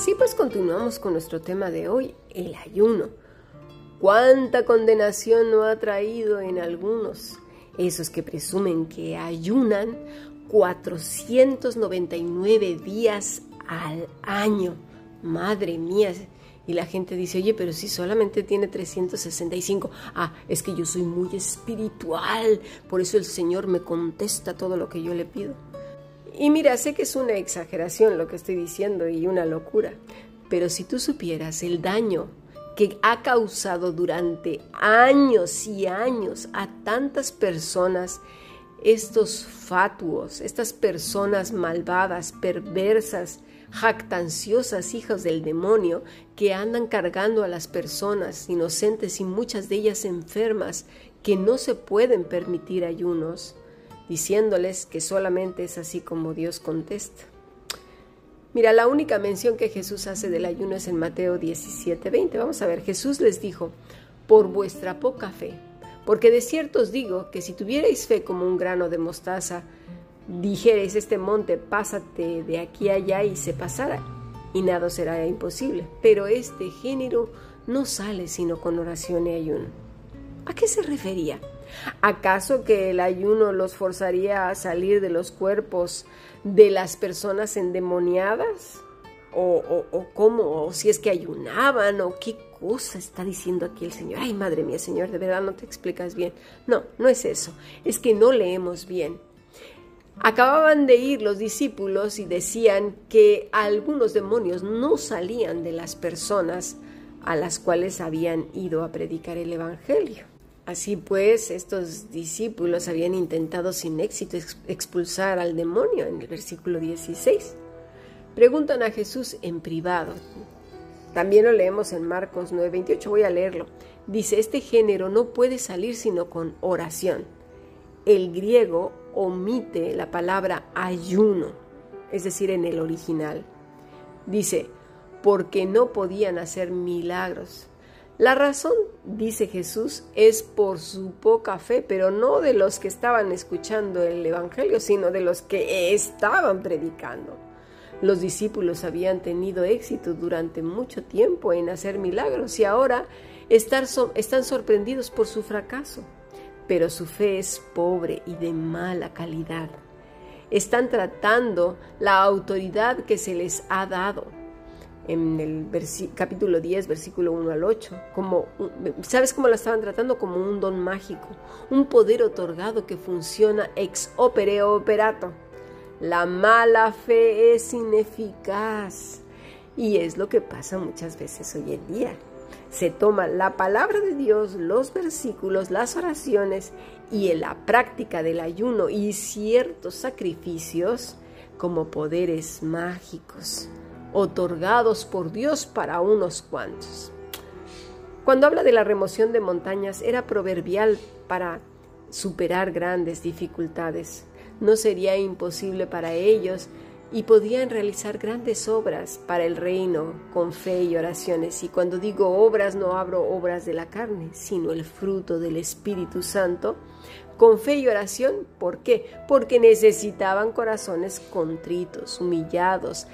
Así pues continuamos con nuestro tema de hoy, el ayuno. ¿Cuánta condenación no ha traído en algunos? Esos que presumen que ayunan 499 días al año. Madre mía. Y la gente dice, oye, pero si solamente tiene 365. Ah, es que yo soy muy espiritual. Por eso el Señor me contesta todo lo que yo le pido. Y mira, sé que es una exageración lo que estoy diciendo y una locura, pero si tú supieras el daño que ha causado durante años y años a tantas personas, estos fatuos, estas personas malvadas, perversas, jactanciosas hijas del demonio que andan cargando a las personas inocentes y muchas de ellas enfermas que no se pueden permitir ayunos diciéndoles que solamente es así como Dios contesta. Mira, la única mención que Jesús hace del ayuno es en Mateo 17, 20. Vamos a ver, Jesús les dijo, por vuestra poca fe, porque de cierto os digo que si tuvierais fe como un grano de mostaza, dijerais este monte, pásate de aquí allá y se pasará, y nada será imposible. Pero este género no sale sino con oración y ayuno. ¿A qué se refería? ¿Acaso que el ayuno los forzaría a salir de los cuerpos de las personas endemoniadas? ¿O, cómo? ¿O si es que ayunaban? ¿O qué cosa está diciendo aquí el Señor? Ay, madre mía, Señor, de verdad no te explicas bien. No, no es eso. Es que no leemos bien. Acababan de ir los discípulos y decían que algunos demonios no salían de las personas a las cuales habían ido a predicar el Evangelio. Así pues, estos discípulos habían intentado sin éxito expulsar al demonio en el versículo 16. Preguntan a Jesús en privado. También lo leemos en Marcos 9:28, voy a leerlo. Dice, este género no puede salir sino con oración. El griego omite la palabra ayuno, es decir, en el original. Dice, porque no podían hacer milagros. La razón, dice Jesús, es por su poca fe, pero no de los que estaban escuchando el Evangelio, sino de los que estaban predicando. Los discípulos habían tenido éxito durante mucho tiempo en hacer milagros y ahora están sorprendidos por su fracaso, pero su fe es pobre y de mala calidad. Están tratando la autoridad que se les ha dado en el capítulo 10, versículo 1 al 8, como, ¿sabes cómo la estaban tratando? Como un don mágico, un poder otorgado que funciona ex opere operato. La mala fe es ineficaz y es lo que pasa muchas veces hoy en día. Se toma la palabra de Dios, los versículos, las oraciones y la práctica del ayuno y ciertos sacrificios como poderes mágicos otorgados por Dios para unos cuantos. Cuando habla de la remoción de montañas, era proverbial para superar grandes dificultades. No sería imposible para ellos y podían realizar grandes obras para el reino con fe y oraciones. Y cuando digo obras, no hablo obras de la carne, sino el fruto del Espíritu Santo, con fe y oración. ¿Por qué? Porque necesitaban corazones contritos, humillados,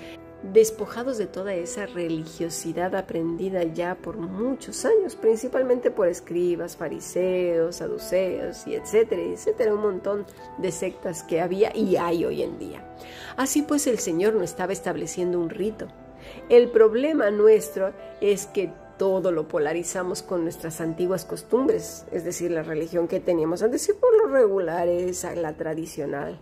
despojados de toda esa religiosidad aprendida ya por muchos años, principalmente por escribas, fariseos, saduceos y etcétera, etcétera, un montón de sectas que había y hay hoy en día. Así pues el Señor no estaba estableciendo un rito. El problema nuestro es que todo lo polarizamos con nuestras antiguas costumbres, es decir, la religión que teníamos antes y por lo regular es la tradicional.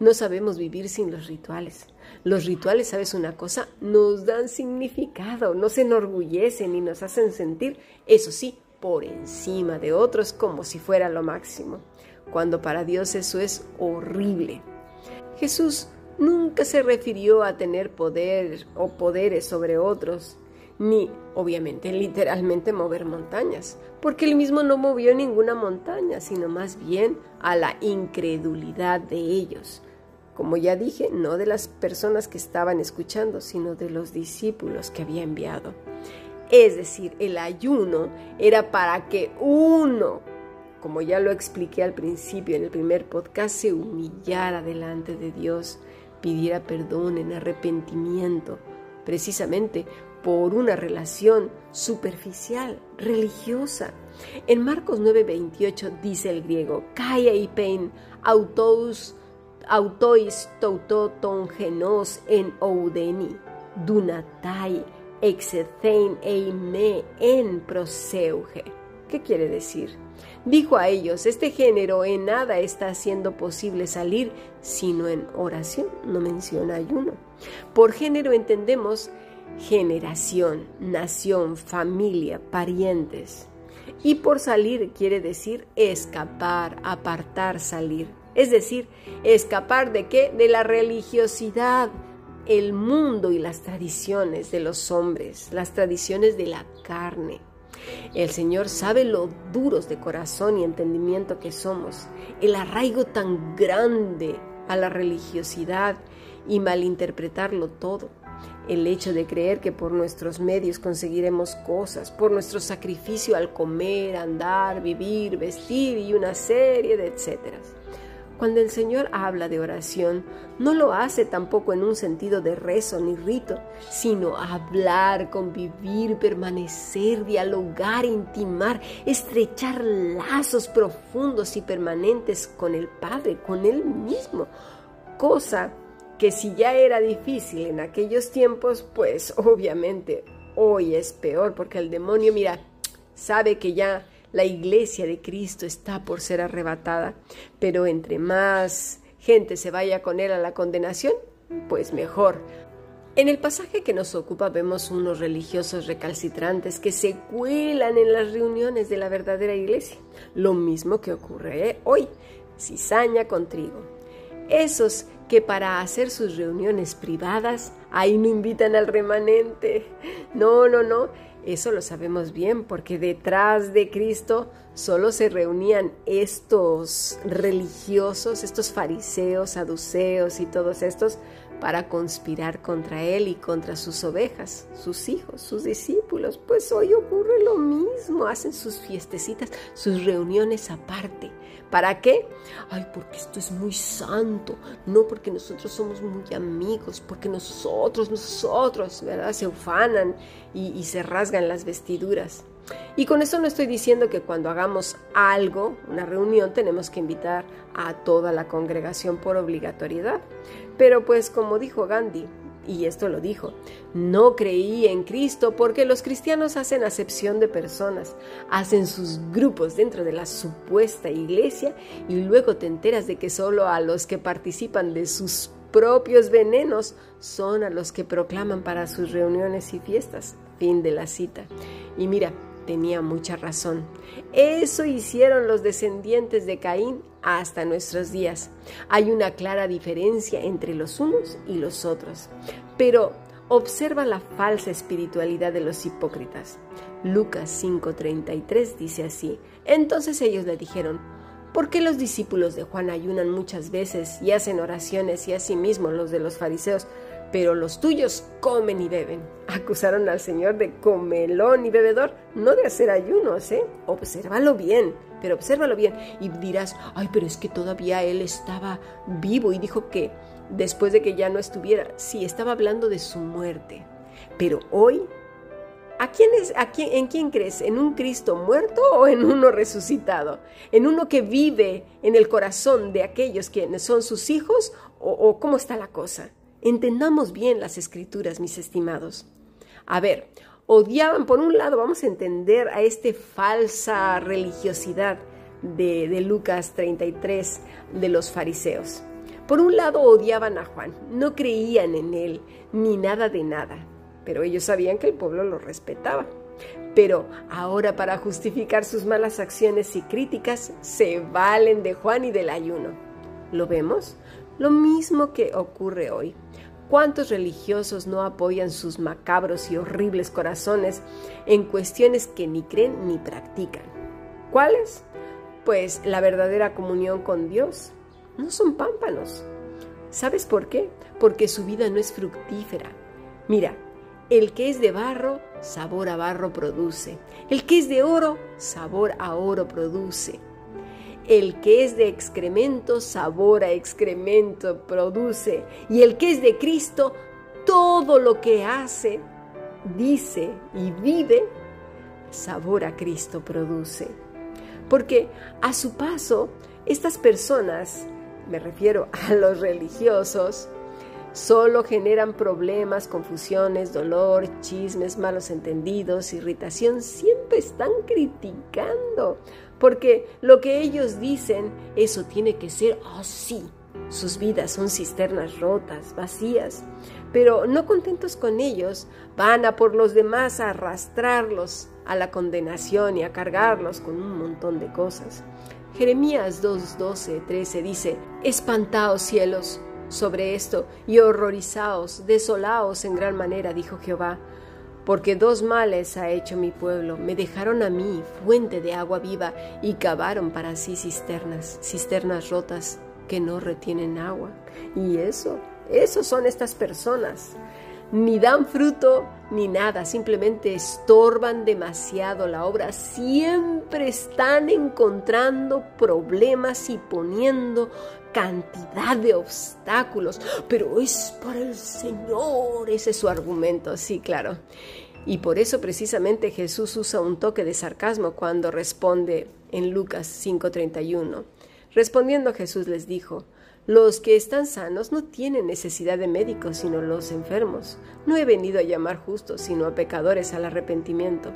No sabemos vivir sin los rituales. Los rituales, ¿sabes una cosa? Nos dan significado, nos enorgullecen y nos hacen sentir, eso sí, por encima de otros como si fuera lo máximo, cuando para Dios eso es horrible. Jesús nunca se refirió a tener poder o poderes sobre otros, ni, obviamente, literalmente mover montañas, porque él mismo no movió ninguna montaña, sino más bien a la incredulidad de ellos, como ya dije, no de las personas que estaban escuchando, sino de los discípulos que había enviado. Es decir, el ayuno era para que uno, como ya lo expliqué al principio en el primer podcast, se humillara delante de Dios, pidiera perdón en arrepentimiento, precisamente por una relación superficial, religiosa. En Marcos 9:28 dice el griego, kai pein autos autois toutoton genos en oudeni, dunatai exethein eime en proseuge. ¿Qué quiere decir? Dijo a ellos, este género en nada está haciendo posible salir sino en oración, no menciona ayuno. Por género entendemos generación, nación, familia, parientes. Y por salir quiere decir escapar, apartar, salir. Es decir, escapar de qué? De la religiosidad, el mundo y las tradiciones de los hombres, las tradiciones de la carne. El Señor sabe lo duros de corazón y entendimiento que somos, el arraigo tan grande a la religiosidad y malinterpretarlo todo el hecho de creer que por nuestros medios conseguiremos cosas, por nuestro sacrificio al comer, andar, vivir, vestir y una serie de etcéteras. Cuando el Señor habla de oración, no lo hace tampoco en un sentido de rezo ni rito, sino hablar, convivir, permanecer, dialogar, intimar, estrechar lazos profundos y permanentes con el Padre, con Él mismo, cosa que si ya era difícil en aquellos tiempos, pues obviamente hoy es peor, porque el demonio, mira, sabe que ya la iglesia de Cristo está por ser arrebatada, pero entre más gente se vaya con él a la condenación, pues mejor. En el pasaje que nos ocupa vemos unos religiosos recalcitrantes que se cuelan en las reuniones de la verdadera iglesia, lo mismo que ocurre hoy, cizaña con trigo. Esos que para hacer sus reuniones privadas, ahí no invitan al remanente. No, no, no. Eso lo sabemos bien porque detrás de Cristo solo se reunían estos religiosos, estos fariseos, saduceos y todos estos para conspirar contra él y contra sus ovejas, sus hijos, sus discípulos. Pues hoy ocurre lo mismo, hacen sus fiestecitas, sus reuniones aparte. ¿Para qué? Ay, porque esto es muy santo, no porque nosotros somos muy amigos, porque nosotros, nosotros, ¿verdad? Se ufanan y, y se rasgan las vestiduras. Y con eso no estoy diciendo que cuando hagamos algo, una reunión, tenemos que invitar a toda la congregación por obligatoriedad. Pero pues como dijo Gandhi, y esto lo dijo, no creí en Cristo porque los cristianos hacen acepción de personas, hacen sus grupos dentro de la supuesta iglesia y luego te enteras de que solo a los que participan de sus propios venenos son a los que proclaman para sus reuniones y fiestas. Fin de la cita. Y mira, tenía mucha razón. Eso hicieron los descendientes de Caín hasta nuestros días. Hay una clara diferencia entre los unos y los otros. Pero observa la falsa espiritualidad de los hipócritas. Lucas 5:33 dice así. Entonces ellos le dijeron, ¿por qué los discípulos de Juan ayunan muchas veces y hacen oraciones y asimismo los de los fariseos? pero los tuyos comen y beben. Acusaron al Señor de comelón y bebedor, no de hacer ayunos, ¿eh? Obsérvalo bien, pero obsérvalo bien. Y dirás, ay, pero es que todavía él estaba vivo y dijo que después de que ya no estuviera, sí, estaba hablando de su muerte. Pero hoy, ¿a quién es, a quién, ¿en quién crees? ¿En un Cristo muerto o en uno resucitado? ¿En uno que vive en el corazón de aquellos quienes son sus hijos o cómo está la cosa? Entendamos bien las escrituras, mis estimados. A ver, odiaban, por un lado, vamos a entender a esta falsa religiosidad de, Lucas 33 de los fariseos. Por un lado odiaban a Juan, no creían en él, ni nada de nada, pero ellos sabían que el pueblo lo respetaba. Pero ahora para justificar sus malas acciones y críticas se valen de Juan y del ayuno. ¿Lo vemos? Lo mismo que ocurre hoy. ¿Cuántos religiosos no apoyan sus macabros y horribles corazones en cuestiones que ni creen ni practican? ¿Cuáles? Pues la verdadera comunión con Dios. No son pámpanos. ¿Sabes por qué? Porque su vida no es fructífera. Mira, el que es de barro, sabor a barro produce. El que es de oro, sabor a oro produce. El que es de excremento, sabor a excremento produce. Y el que es de Cristo, todo lo que hace, dice y vive, sabor a Cristo produce. Porque a su paso, estas personas, me refiero a los religiosos, solo generan problemas, confusiones, dolor, chismes, malos entendidos, irritación, siempre están criticando, porque lo que ellos dicen, eso tiene que ser así. Sus vidas son cisternas rotas, vacías, pero no contentos con ellos, van a por los demás a arrastrarlos a la condenación y a cargarlos con un montón de cosas. Jeremías 2, 12, 13 dice, Espantaos cielos sobre esto y horrorizaos, desolaos en gran manera, dijo Jehová, porque dos males ha hecho mi pueblo, me dejaron a mí fuente de agua viva y cavaron para sí cisternas, cisternas rotas que no retienen agua. Y eso, eso son estas personas. Ni dan fruto ni nada, simplemente estorban demasiado la obra, siempre están encontrando problemas y poniendo cantidad de obstáculos, pero es para el Señor, ese es su argumento, sí, claro. Y por eso precisamente Jesús usa un toque de sarcasmo cuando responde en Lucas 5:31. Respondiendo Jesús les dijo, los que están sanos no tienen necesidad de médicos, sino los enfermos. No he venido a llamar justos, sino a pecadores al arrepentimiento.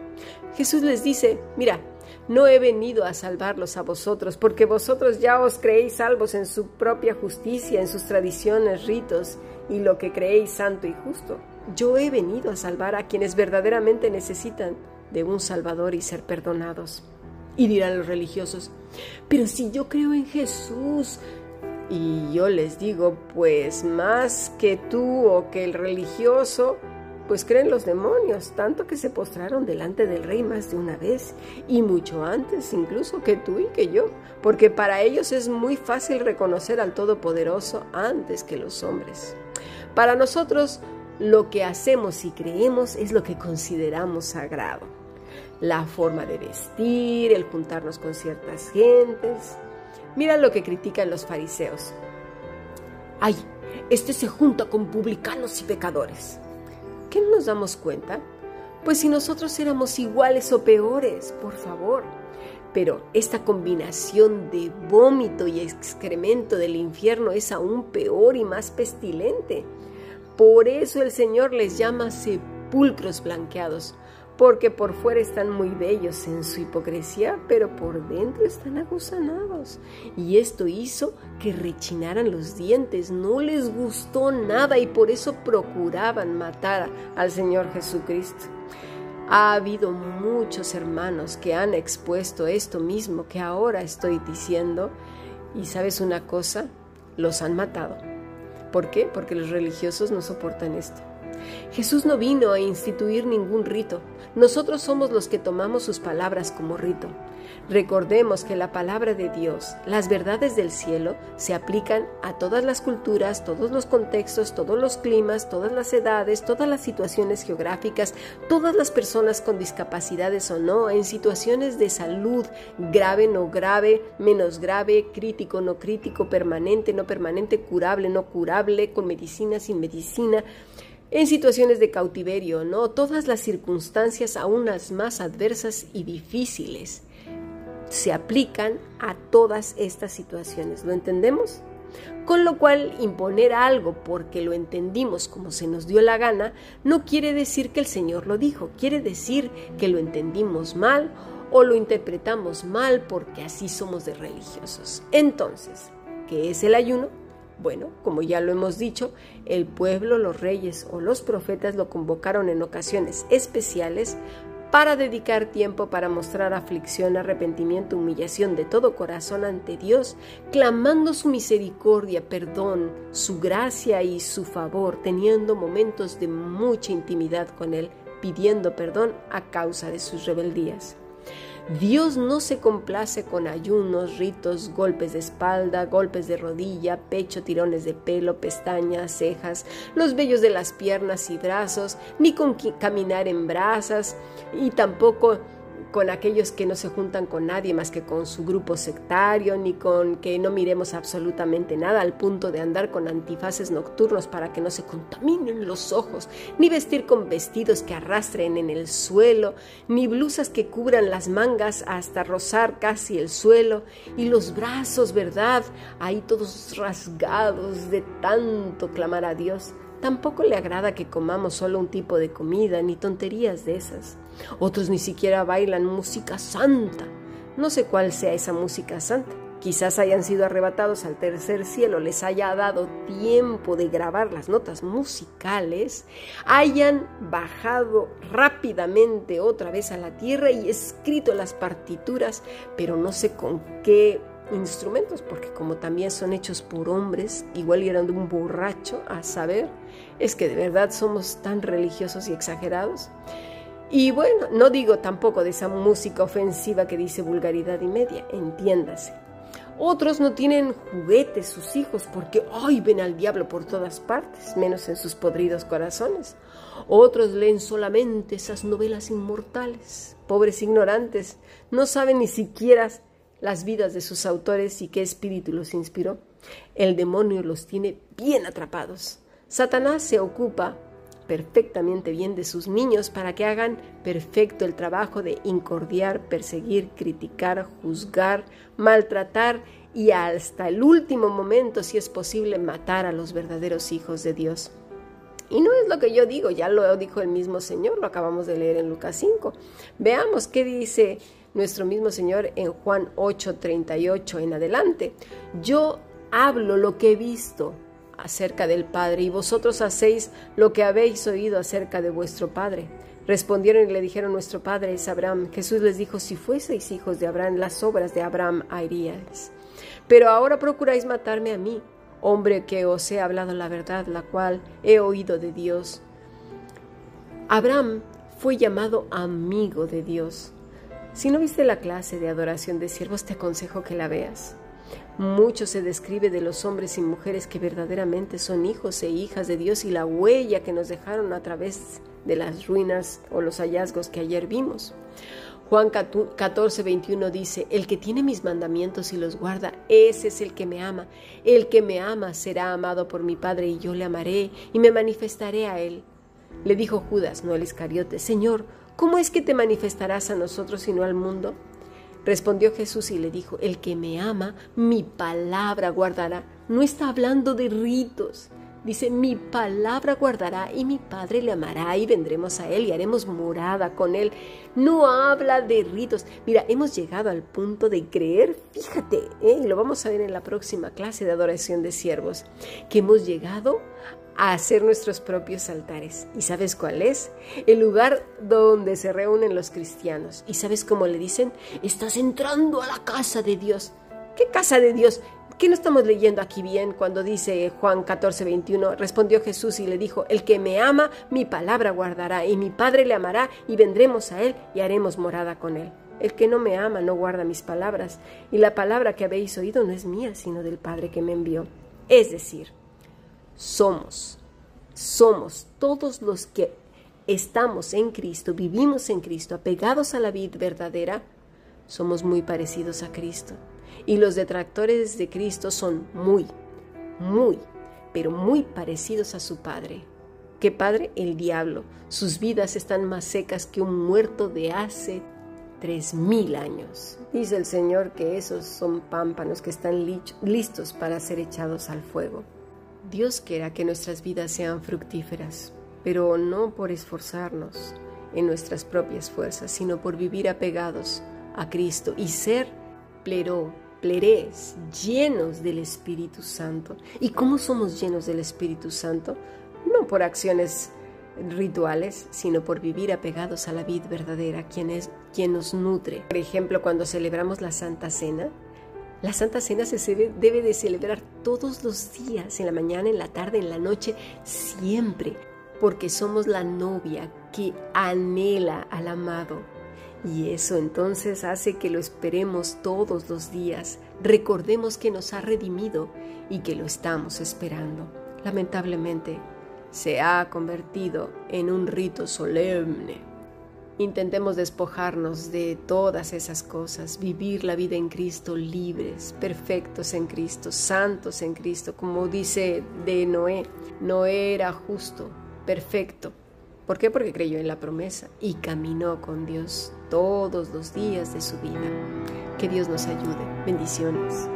Jesús les dice, mira, no he venido a salvarlos a vosotros, porque vosotros ya os creéis salvos en su propia justicia, en sus tradiciones, ritos y lo que creéis santo y justo. Yo he venido a salvar a quienes verdaderamente necesitan de un Salvador y ser perdonados. Y dirán los religiosos, pero si yo creo en Jesús, y yo les digo, pues más que tú o que el religioso, pues creen los demonios, tanto que se postraron delante del rey más de una vez, y mucho antes incluso que tú y que yo, porque para ellos es muy fácil reconocer al Todopoderoso antes que los hombres. Para nosotros, lo que hacemos y creemos es lo que consideramos sagrado la forma de vestir, el juntarnos con ciertas gentes. Mira lo que critican los fariseos. Ay, este se junta con publicanos y pecadores. ¿Qué no nos damos cuenta? Pues si nosotros éramos iguales o peores, por favor. Pero esta combinación de vómito y excremento del infierno es aún peor y más pestilente. Por eso el Señor les llama sepulcros blanqueados, porque por fuera están muy bellos en su hipocresía, pero por dentro están aguzanados. Y esto hizo que rechinaran los dientes, no les gustó nada y por eso procuraban matar al Señor Jesucristo. Ha habido muchos hermanos que han expuesto esto mismo que ahora estoy diciendo y sabes una cosa, los han matado. ¿Por qué? Porque los religiosos no soportan esto. Jesús no vino a instituir ningún rito. Nosotros somos los que tomamos sus palabras como rito. Recordemos que la palabra de Dios, las verdades del cielo, se aplican a todas las culturas, todos los contextos, todos los climas, todas las edades, todas las situaciones geográficas, todas las personas con discapacidades o no, en situaciones de salud, grave, no grave, menos grave, crítico, no crítico, permanente, no permanente, curable, no curable, con medicina, sin medicina en situaciones de cautiverio, ¿no? Todas las circunstancias, aún las más adversas y difíciles, se aplican a todas estas situaciones. ¿Lo entendemos? Con lo cual, imponer algo porque lo entendimos como se nos dio la gana, no quiere decir que el Señor lo dijo, quiere decir que lo entendimos mal o lo interpretamos mal porque así somos de religiosos. Entonces, ¿qué es el ayuno? Bueno, como ya lo hemos dicho, el pueblo, los reyes o los profetas lo convocaron en ocasiones especiales para dedicar tiempo para mostrar aflicción, arrepentimiento, humillación de todo corazón ante Dios, clamando su misericordia, perdón, su gracia y su favor, teniendo momentos de mucha intimidad con Él, pidiendo perdón a causa de sus rebeldías. Dios no se complace con ayunos, ritos, golpes de espalda, golpes de rodilla, pecho, tirones de pelo, pestañas, cejas, los vellos de las piernas y brazos, ni con caminar en brasas, y tampoco con aquellos que no se juntan con nadie más que con su grupo sectario, ni con que no miremos absolutamente nada al punto de andar con antifaces nocturnos para que no se contaminen los ojos, ni vestir con vestidos que arrastren en el suelo, ni blusas que cubran las mangas hasta rozar casi el suelo, y los brazos, ¿verdad? Ahí todos rasgados de tanto clamar a Dios. Tampoco le agrada que comamos solo un tipo de comida, ni tonterías de esas. Otros ni siquiera bailan música santa. No sé cuál sea esa música santa. Quizás hayan sido arrebatados al tercer cielo, les haya dado tiempo de grabar las notas musicales, hayan bajado rápidamente otra vez a la tierra y escrito las partituras, pero no sé con qué instrumentos, porque como también son hechos por hombres, igual eran de un borracho, a saber, es que de verdad somos tan religiosos y exagerados. Y bueno, no digo tampoco de esa música ofensiva que dice vulgaridad y media, entiéndase. Otros no tienen juguetes sus hijos porque hoy ven al diablo por todas partes, menos en sus podridos corazones. Otros leen solamente esas novelas inmortales. Pobres ignorantes, no saben ni siquiera las vidas de sus autores y qué espíritu los inspiró. El demonio los tiene bien atrapados. Satanás se ocupa perfectamente bien de sus niños para que hagan perfecto el trabajo de incordiar, perseguir, criticar, juzgar, maltratar y hasta el último momento, si es posible, matar a los verdaderos hijos de Dios. Y no es lo que yo digo, ya lo dijo el mismo Señor, lo acabamos de leer en Lucas 5. Veamos qué dice nuestro mismo Señor en Juan 8:38 en adelante. Yo hablo lo que he visto acerca del Padre y vosotros hacéis lo que habéis oído acerca de vuestro Padre. Respondieron y le dijeron, nuestro Padre es Abraham. Jesús les dijo, si fueseis hijos de Abraham, las obras de Abraham haríais. Pero ahora procuráis matarme a mí, hombre que os he hablado la verdad, la cual he oído de Dios. Abraham fue llamado amigo de Dios. Si no viste la clase de adoración de siervos, te aconsejo que la veas. Mucho se describe de los hombres y mujeres que verdaderamente son hijos e hijas de Dios y la huella que nos dejaron a través de las ruinas o los hallazgos que ayer vimos. Juan 14, 21 dice, El que tiene mis mandamientos y los guarda, ese es el que me ama. El que me ama será amado por mi Padre y yo le amaré y me manifestaré a él. Le dijo Judas, no el Iscariote, Señor, ¿cómo es que te manifestarás a nosotros y no al mundo? Respondió Jesús y le dijo, el que me ama, mi palabra guardará. No está hablando de ritos. Dice, mi palabra guardará y mi Padre le amará y vendremos a Él y haremos morada con Él. No habla de ritos. Mira, hemos llegado al punto de creer, fíjate, ¿eh? y lo vamos a ver en la próxima clase de adoración de siervos, que hemos llegado a hacer nuestros propios altares. ¿Y sabes cuál es? El lugar donde se reúnen los cristianos. ¿Y sabes cómo le dicen? Estás entrando a la casa de Dios. ¿Qué casa de Dios? ¿Qué no estamos leyendo aquí bien cuando dice Juan 14, 21? Respondió Jesús y le dijo, el que me ama, mi palabra guardará, y mi Padre le amará, y vendremos a él y haremos morada con él. El que no me ama no guarda mis palabras, y la palabra que habéis oído no es mía, sino del Padre que me envió. Es decir, somos, somos todos los que estamos en Cristo, vivimos en Cristo, apegados a la vida verdadera, somos muy parecidos a Cristo. Y los detractores de Cristo son muy, muy, pero muy parecidos a su Padre. ¿Qué Padre? El diablo. Sus vidas están más secas que un muerto de hace tres mil años. Dice el Señor que esos son pámpanos que están listos para ser echados al fuego. Dios quiera que nuestras vidas sean fructíferas, pero no por esforzarnos en nuestras propias fuerzas, sino por vivir apegados a Cristo y ser plero, plerés, llenos del Espíritu Santo. ¿Y cómo somos llenos del Espíritu Santo? No por acciones rituales, sino por vivir apegados a la vida verdadera, quien es quien nos nutre. Por ejemplo, cuando celebramos la Santa Cena, la Santa Cena se debe de celebrar todos los días, en la mañana, en la tarde, en la noche, siempre, porque somos la novia que anhela al amado. Y eso entonces hace que lo esperemos todos los días, recordemos que nos ha redimido y que lo estamos esperando. Lamentablemente, se ha convertido en un rito solemne Intentemos despojarnos de todas esas cosas, vivir la vida en Cristo libres, perfectos en Cristo, santos en Cristo, como dice de Noé. Noé era justo, perfecto. ¿Por qué? Porque creyó en la promesa y caminó con Dios todos los días de su vida. Que Dios nos ayude. Bendiciones.